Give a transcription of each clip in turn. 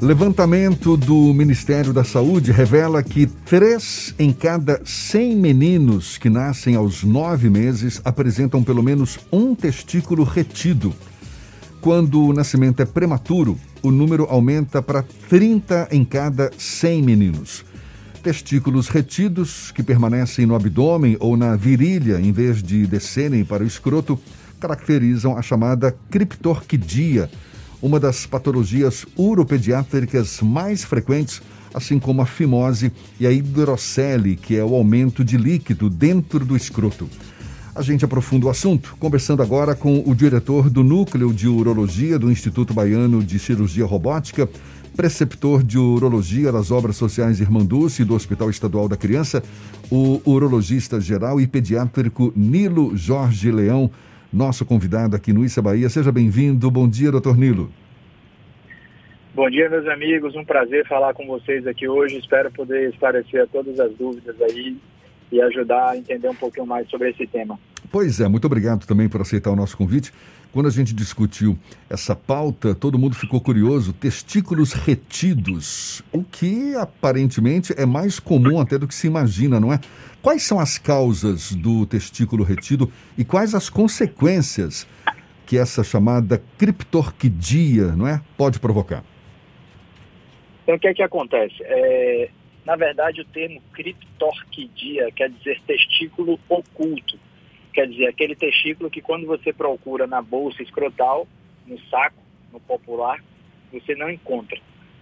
Levantamento do Ministério da Saúde revela que três em cada 100 meninos que nascem aos nove meses apresentam pelo menos um testículo retido. Quando o nascimento é prematuro, o número aumenta para 30 em cada 100 meninos. Testículos retidos, que permanecem no abdômen ou na virilha em vez de descerem para o escroto, caracterizam a chamada criptorquidia uma das patologias uropediátricas mais frequentes, assim como a fimose e a hidrocele, que é o aumento de líquido dentro do escroto. A gente aprofunda o assunto, conversando agora com o diretor do Núcleo de Urologia do Instituto Baiano de Cirurgia Robótica, preceptor de Urologia das Obras Sociais Irmanduce do Hospital Estadual da Criança, o urologista geral e pediátrico Nilo Jorge Leão nosso convidado aqui no Issa Bahia. Seja bem-vindo. Bom dia, doutor Nilo. Bom dia, meus amigos. Um prazer falar com vocês aqui hoje. Espero poder esclarecer todas as dúvidas aí e ajudar a entender um pouquinho mais sobre esse tema. Pois é, muito obrigado também por aceitar o nosso convite. Quando a gente discutiu essa pauta, todo mundo ficou curioso. Testículos retidos, o que aparentemente é mais comum até do que se imagina, não é? Quais são as causas do testículo retido e quais as consequências que essa chamada criptorquidia, não é, pode provocar? Então, o que é que acontece? É, na verdade, o termo criptorquidia quer dizer testículo oculto Quer dizer, aquele testículo que quando você procura na bolsa escrotal, no saco, no popular, você não encontra.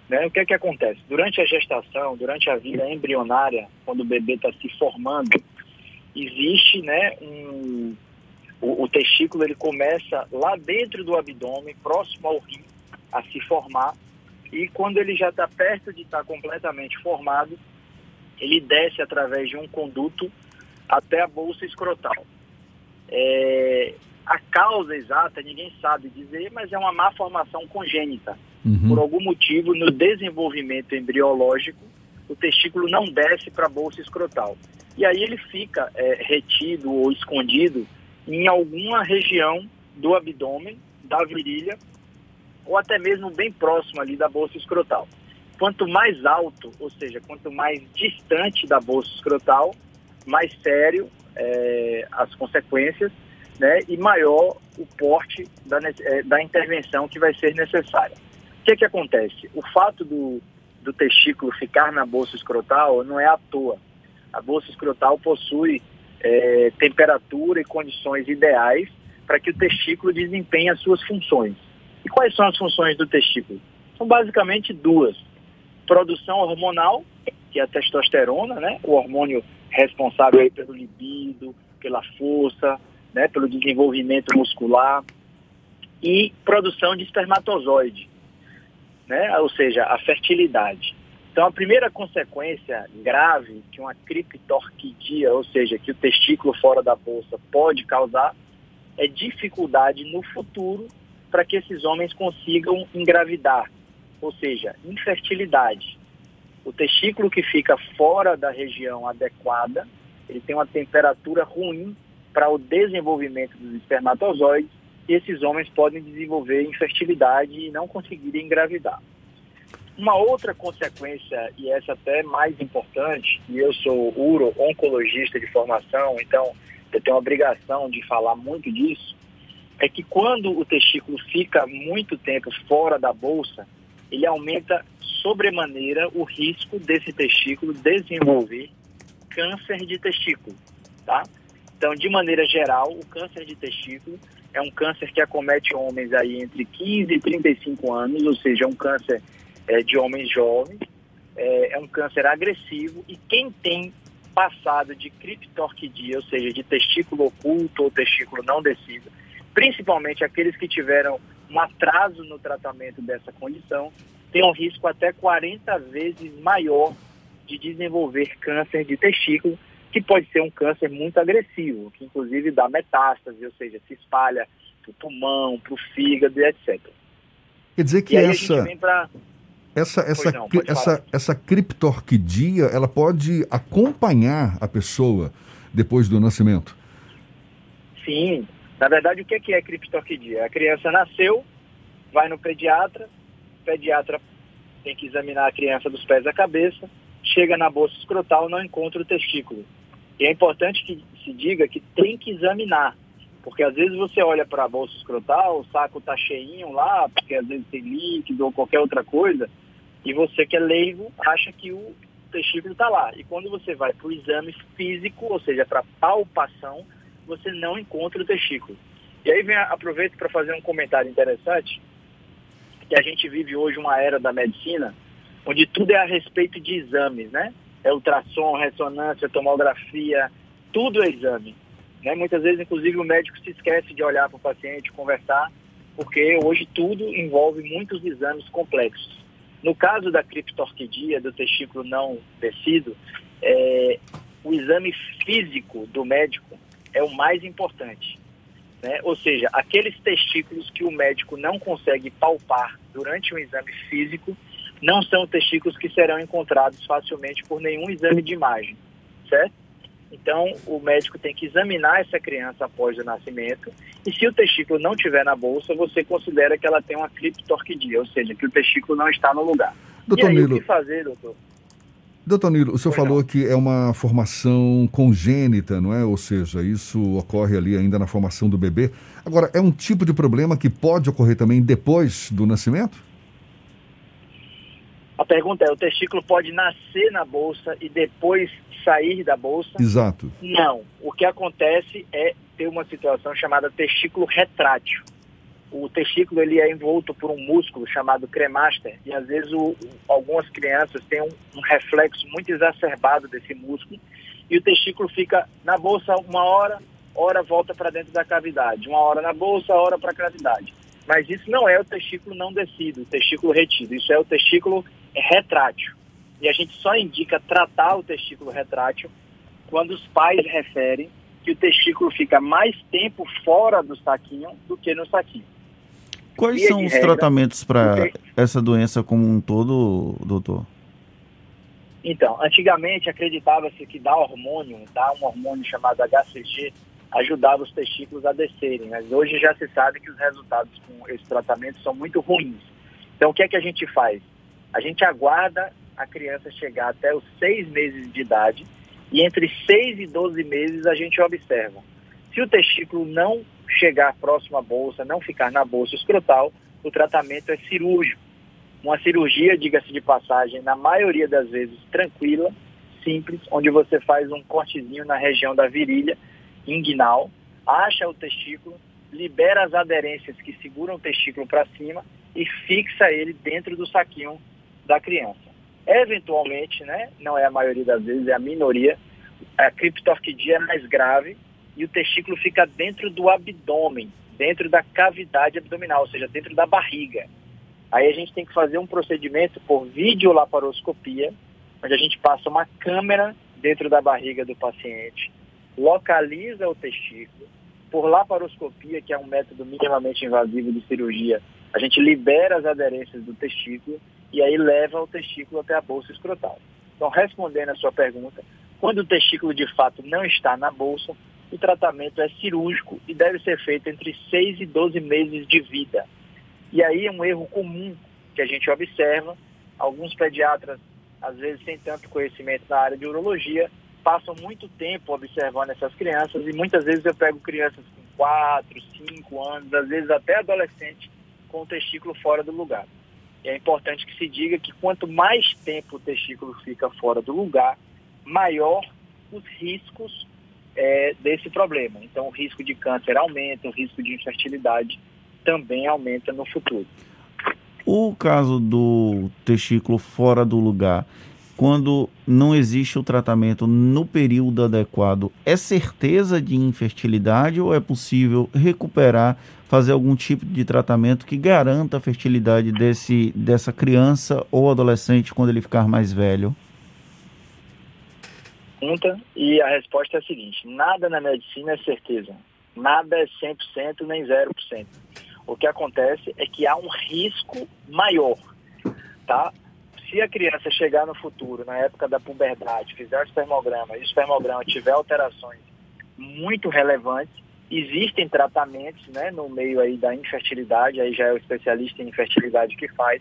Né? O que é que acontece? Durante a gestação, durante a vida embrionária, quando o bebê está se formando, existe né, um, o, o, testículo ele começa lá dentro do abdômen, próximo ao rim, a se formar, e quando ele já está perto de estar tá completamente formado, ele desce através de um conduto até a bolsa escrotal. É, a causa exata ninguém sabe dizer, mas é uma má formação congênita. Uhum. Por algum motivo, no desenvolvimento embriológico, o testículo não desce para a bolsa escrotal. E aí ele fica é, retido ou escondido em alguma região do abdômen, da virilha, ou até mesmo bem próximo ali da bolsa escrotal. Quanto mais alto, ou seja, quanto mais distante da bolsa escrotal, mais sério é, as consequências né, e maior o porte da, é, da intervenção que vai ser necessária. O que, que acontece? O fato do, do testículo ficar na bolsa escrotal não é à toa. A bolsa escrotal possui é, temperatura e condições ideais para que o testículo desempenhe as suas funções. E quais são as funções do testículo? São basicamente duas: produção hormonal, que é a testosterona, né, o hormônio responsável aí pelo libido, pela força, né, pelo desenvolvimento muscular e produção de espermatozoide, né, ou seja, a fertilidade. Então, a primeira consequência grave que uma criptorquidia, ou seja, que o testículo fora da bolsa pode causar, é dificuldade no futuro para que esses homens consigam engravidar, ou seja, infertilidade. O testículo que fica fora da região adequada, ele tem uma temperatura ruim para o desenvolvimento dos espermatozoides e esses homens podem desenvolver infertilidade e não conseguirem engravidar. Uma outra consequência, e essa até mais importante, e eu sou uro-oncologista de formação, então eu tenho a obrigação de falar muito disso, é que quando o testículo fica muito tempo fora da bolsa, ele aumenta sobremaneira o risco desse testículo desenvolver câncer de testículo, tá? Então, de maneira geral, o câncer de testículo é um câncer que acomete homens aí entre 15 e 35 anos, ou seja, é um câncer é, de homens jovens, é, é um câncer agressivo e quem tem passado de criptorquidia, ou seja, de testículo oculto ou testículo não descido, principalmente aqueles que tiveram um atraso no tratamento dessa condição, tem um risco até 40 vezes maior de desenvolver câncer de testículo, que pode ser um câncer muito agressivo, que inclusive dá metástase, ou seja, se espalha para o pulmão, para o fígado, etc. Quer dizer que essa, pra... essa, essa, não, essa, essa criptorquidia, ela pode acompanhar a pessoa depois do nascimento? Sim. Na verdade, o que é criptorquidia? A criança nasceu, vai no pediatra, pediatra tem que examinar a criança dos pés à cabeça, chega na bolsa escrotal, não encontra o testículo. E é importante que se diga que tem que examinar, porque às vezes você olha para a bolsa escrotal, o saco está cheinho lá, porque às vezes tem líquido ou qualquer outra coisa, e você que é leigo acha que o testículo está lá. E quando você vai para o exame físico, ou seja, para palpação, você não encontra o testículo. E aí vem, aproveito para fazer um comentário interessante, que a gente vive hoje uma era da medicina, onde tudo é a respeito de exames, né? É ultrassom, ressonância, tomografia, tudo é exame. Né? Muitas vezes, inclusive, o médico se esquece de olhar para o paciente, conversar, porque hoje tudo envolve muitos exames complexos. No caso da criptorquidia, do testículo não descido, é, o exame físico do médico é o mais importante. Né? Ou seja, aqueles testículos que o médico não consegue palpar durante um exame físico não são testículos que serão encontrados facilmente por nenhum exame de imagem, certo? Então, o médico tem que examinar essa criança após o nascimento e se o testículo não estiver na bolsa, você considera que ela tem uma criptorquidia, ou seja, que o testículo não está no lugar. Doutor e aí, Nilo, o que fazer, doutor? Doutor Nilo, o senhor Pois falou não. que é uma formação congênita, não é? Ou seja, isso ocorre ali ainda na formação do bebê. Agora, é um tipo de problema que pode ocorrer também depois do nascimento? A pergunta é, o testículo pode nascer na bolsa e depois sair da bolsa? Exato. Não. O que acontece é ter uma situação chamada testículo retrátil. O testículo ele é envolto por um músculo chamado cremaster e às vezes o, algumas crianças têm um, um reflexo muito exacerbado desse músculo e o testículo fica na bolsa uma hora, hora volta para dentro da cavidade, uma hora na bolsa, hora para a cavidade. Mas isso não é o testículo não descido, o testículo retido, isso é o testículo retrátil. E a gente só indica tratar o testículo retrátil quando os pais referem que o testículo fica mais tempo fora do saquinho do que no saquinho. Quais são os regra, tratamentos para essa doença como um todo, doutor? Então, antigamente acreditava-se que dar hormônio, dar um hormônio chamado HCG, ajudava os testículos a descerem, mas hoje já se sabe que os resultados com esse tratamento são muito ruins. Então, o que é que a gente faz? A gente aguarda a criança chegar até os seis meses de idade e entre 6 e 12 meses a gente observa. Se o testículo não chegar próximo à bolsa, não ficar na bolsa escrotal, o tratamento é cirúrgico. Uma cirurgia, diga-se de passagem, na maioria das vezes tranquila, simples, onde você faz um cortezinho na região da virilha, inguinal, acha o testículo, libera as aderências que seguram o testículo para cima e fixa ele dentro do saquinho da criança. Eventualmente, né, não é a maioria das vezes, é a minoria, a criptorquidia é mais grave e o testículo fica dentro do abdômen, dentro da cavidade abdominal, ou seja, dentro da barriga. Aí a gente tem que fazer um procedimento por videolaparoscopia, onde a gente passa uma câmera dentro da barriga do paciente, localiza o testículo, por laparoscopia, que é um método minimamente invasivo de cirurgia, a gente libera as aderências do testículo e aí leva o testículo até a bolsa escrotal. Então, respondendo a sua pergunta, quando o testículo de fato não está na bolsa, o tratamento é cirúrgico e deve ser feito entre 6 e 12 meses de vida. E aí é um erro comum que a gente observa. Alguns pediatras, às vezes sem tanto conhecimento na área de urologia, passam muito tempo observando essas crianças e muitas vezes eu pego crianças com 4, 5 anos, às vezes até adolescentes, com o testículo fora do lugar. E é importante que se diga que quanto mais tempo o testículo fica fora do lugar, maior os riscos é, desse problema. Então, o risco de câncer aumenta, o risco de infertilidade também aumenta no futuro. O caso do testículo fora do lugar, quando não existe o tratamento no período adequado, é certeza de infertilidade ou é possível recuperar, fazer algum tipo de tratamento que garanta a fertilidade desse, dessa criança ou adolescente quando ele ficar mais velho? Pergunta e a resposta é a seguinte: nada na medicina é certeza. Nada é 100% nem 0%. O que acontece é que há um risco maior, tá? Se a criança chegar no futuro, na época da puberdade, fizer o espermograma e o espermograma tiver alterações muito relevantes, existem tratamentos, né, no meio aí da infertilidade, aí já é o especialista em infertilidade que faz,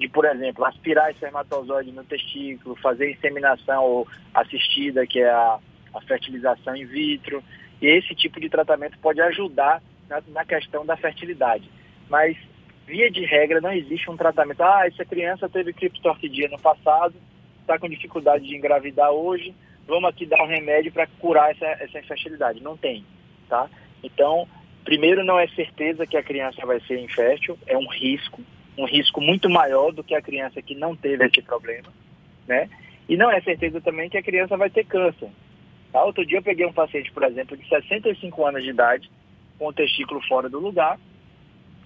de, por exemplo, aspirar espermatozoide no testículo, fazer inseminação assistida, que é a, a fertilização in vitro. E esse tipo de tratamento pode ajudar na, na questão da fertilidade. Mas, via de regra, não existe um tratamento. Ah, essa criança teve criptorquidia no passado, está com dificuldade de engravidar hoje, vamos aqui dar um remédio para curar essa, essa infertilidade. Não tem, tá? Então, primeiro, não é certeza que a criança vai ser infértil, é um risco, um risco muito maior do que a criança que não teve esse problema, né? E não é certeza também que a criança vai ter câncer. Tá? Outro dia eu peguei um paciente, por exemplo, de 65 anos de idade, com o testículo fora do lugar,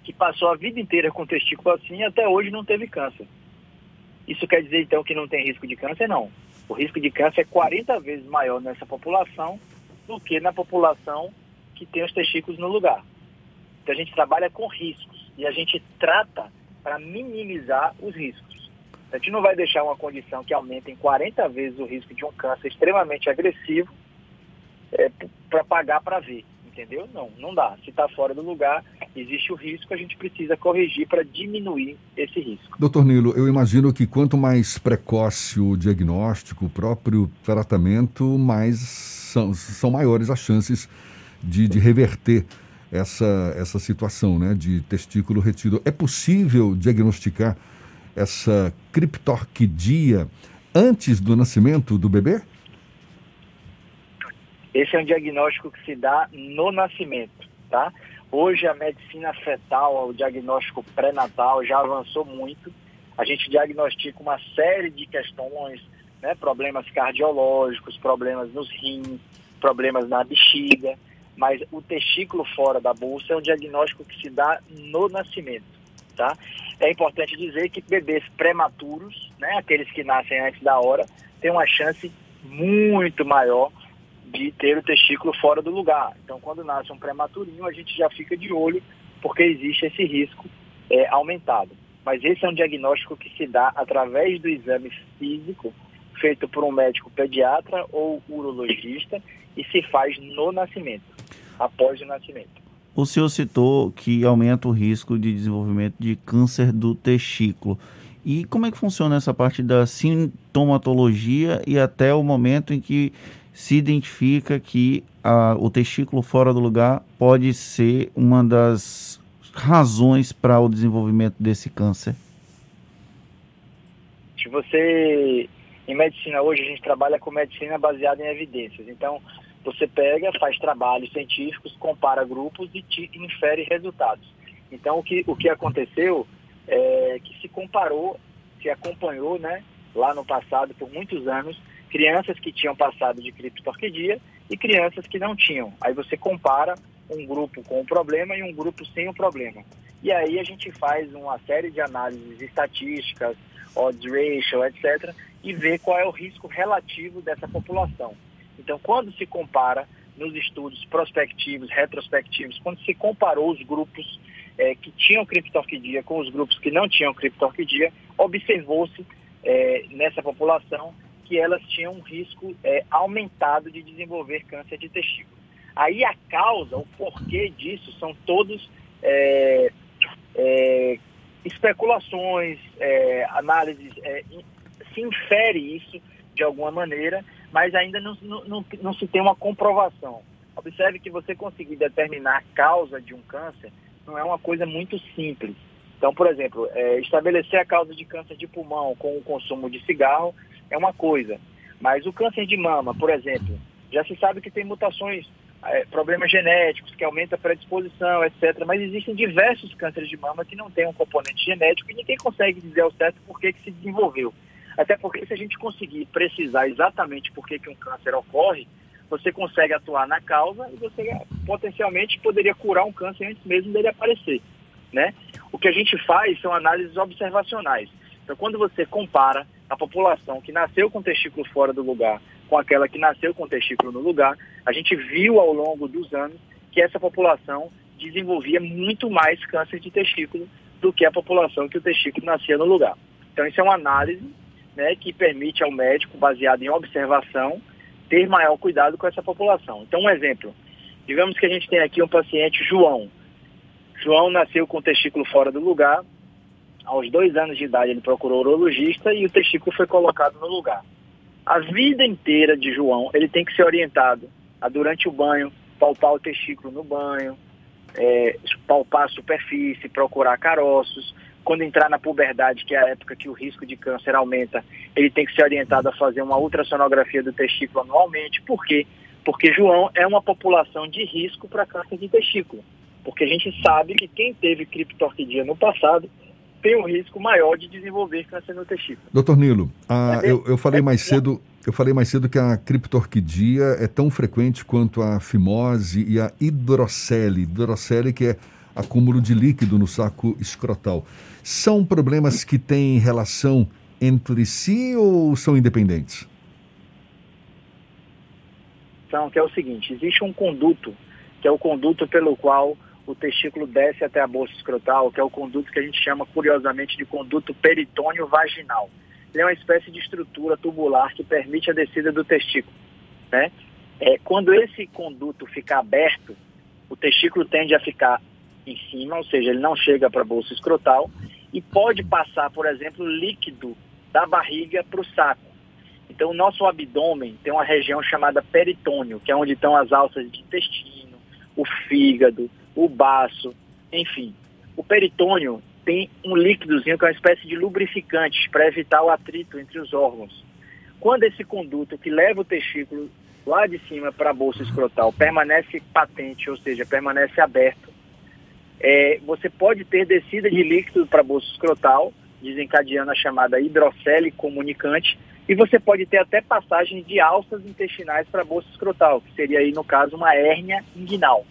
que passou a vida inteira com o testículo assim e até hoje não teve câncer. Isso quer dizer então que não tem risco de câncer? Não. O risco de câncer é 40 vezes maior nessa população do que na população que tem os testículos no lugar. Então a gente trabalha com riscos e a gente trata para minimizar os riscos. A gente não vai deixar uma condição que aumente em 40 vezes o risco de um câncer extremamente agressivo é, para pagar para ver entendeu? Não, não dá. Se está fora do lugar, existe o risco, a gente precisa corrigir para diminuir esse risco. Doutor Nilo, eu imagino que quanto mais precoce o diagnóstico, o próprio tratamento, mais são, são maiores as chances de, de reverter essa, essa situação né, de testículo retido. É possível diagnosticar essa criptorquidia antes do nascimento do bebê? Esse é um diagnóstico que se dá no nascimento, tá? Hoje a medicina fetal, o diagnóstico pré-natal já avançou muito. A gente diagnostica uma série de questões, né? problemas cardiológicos, problemas nos rins, problemas na bexiga, mas o testículo fora da bolsa é um diagnóstico que se dá no nascimento, tá? É importante dizer que bebês prematuros, né, aqueles que nascem antes da hora, têm uma chance muito maior de ter o testículo fora do lugar. Então, quando nasce um prematurinho, a gente já fica de olho, porque existe esse risco é, aumentado. Mas esse é um diagnóstico que se dá através do exame físico, feito por um médico pediatra ou urologista, e se faz no nascimento, após o nascimento. O senhor citou que aumenta o risco de desenvolvimento de câncer do testículo. E como é que funciona essa parte da sintomatologia e até o momento em que se identifica que a, o testículo fora do lugar pode ser uma das razões para o desenvolvimento desse câncer? Se você, em medicina hoje, a gente trabalha com medicina baseada em evidências. Então, você pega, faz trabalhos científicos, compara grupos e te infere resultados. Então, o que, o que aconteceu é que se comparou, se acompanhou, né, lá no passado, por muitos anos, crianças que tinham passado de criptorquidia e crianças que não tinham. Aí você compara um grupo com o problema e um grupo sem o problema. E aí a gente faz uma série de análises estatísticas, odds ratio, etc., e vê qual é o risco relativo dessa população. Então, quando se compara nos estudos prospectivos, retrospectivos, quando se comparou os grupos é, que tinham criptorquidia com os grupos que não tinham criptorquidia, observou-se é, nessa população que elas tinham um risco é, aumentado de desenvolver câncer de testículo. Aí a causa, o porquê disso, são todos especulações, análises, se infere isso de alguma maneira, mas ainda não, não, não se tem uma comprovação. Observe que você conseguir determinar a causa de um câncer não é uma coisa muito simples. Então, por exemplo, é, estabelecer a causa de câncer de pulmão com o consumo de cigarro é uma coisa. Mas o câncer de mama, por exemplo, já se sabe que tem mutações, é, problemas genéticos, que aumenta a predisposição, etc. Mas existem diversos cânceres de mama que não têm um componente genético e ninguém consegue dizer ao certo por que, que se desenvolveu. Até porque se a gente conseguir precisar exatamente por que, que um câncer ocorre, você consegue atuar na causa e você potencialmente poderia curar um câncer antes mesmo dele aparecer. Né? O que a gente faz são análises observacionais. Então, quando você compara a população que nasceu com testículo fora do lugar com aquela que nasceu com testículo no lugar, a gente viu ao longo dos anos que essa população desenvolvia muito mais câncer de testículo do que a população que o testículo nascia no lugar. Então, isso é uma análise né, que permite ao médico, baseado em observação, ter maior cuidado com essa população. Então, um exemplo. Digamos que a gente tem aqui um paciente, João. João nasceu com o testículo fora do lugar aos dois anos de idade ele procurou o urologista e o testículo foi colocado no lugar. A vida inteira de João, ele tem que ser orientado a, durante o banho, palpar o testículo no banho, é, palpar a superfície, procurar caroços. Quando entrar na puberdade, que é a época que o risco de câncer aumenta, ele tem que ser orientado a fazer uma ultrassonografia do testículo anualmente. Por quê? Porque João é uma população de risco para câncer de testículo. Porque a gente sabe que quem teve criptorquidia no passado tem um risco maior de desenvolver câncer no testículo. Doutor Nilo, a, eu, eu, falei mais cedo, eu falei mais cedo que a criptorquidia é tão frequente quanto a fimose e a hidrocele. Hidrocele que é acúmulo de líquido no saco escrotal. São problemas que têm relação entre si ou são independentes? São, que é o seguinte, existe um conduto, que é o conduto pelo qual o testículo desce até a bolsa escrotal, que é o conduto que a gente chama curiosamente de conduto peritônio vaginal. Ele é uma espécie de estrutura tubular que permite a descida do testículo. Né? É, quando esse conduto fica aberto, o testículo tende a ficar em cima, ou seja, ele não chega para a bolsa escrotal e pode passar, por exemplo, líquido da barriga para o saco. Então, o nosso abdômen tem uma região chamada peritônio, que é onde estão as alças de intestino, o fígado, o baço, enfim. O peritônio tem um líquidozinho que é uma espécie de lubrificante para evitar o atrito entre os órgãos. Quando esse conduto que leva o testículo lá de cima para a bolsa escrotal permanece patente, ou seja, permanece aberto, é, você pode ter descida de líquido para bolsa escrotal, desencadeando a chamada hidrocele comunicante, e você pode ter até passagem de alças intestinais para bolsa escrotal, que seria aí, no caso, uma hérnia inguinal.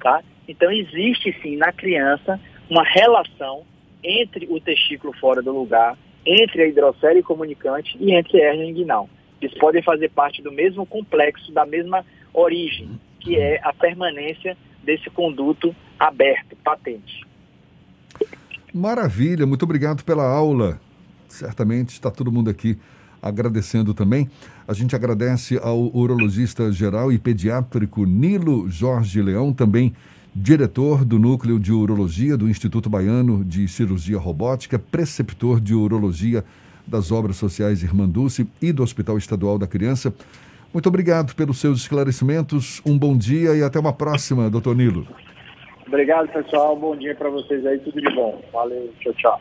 Tá? Então, existe sim na criança uma relação entre o testículo fora do lugar, entre a hidrocele comunicante e entre a hernia inguinal. Eles podem fazer parte do mesmo complexo, da mesma origem, que é a permanência desse conduto aberto, patente. Maravilha, muito obrigado pela aula. Certamente está todo mundo aqui agradecendo também. A gente agradece ao urologista geral e pediátrico Nilo Jorge Leão, também diretor do Núcleo de Urologia do Instituto Baiano de Cirurgia Robótica, preceptor de Urologia das Obras Sociais Irmã Dulce e do Hospital Estadual da Criança. Muito obrigado pelos seus esclarecimentos. Um bom dia e até uma próxima, doutor Nilo. Obrigado, pessoal. Bom dia para vocês aí. Tudo de bom. Valeu. Tchau, tchau.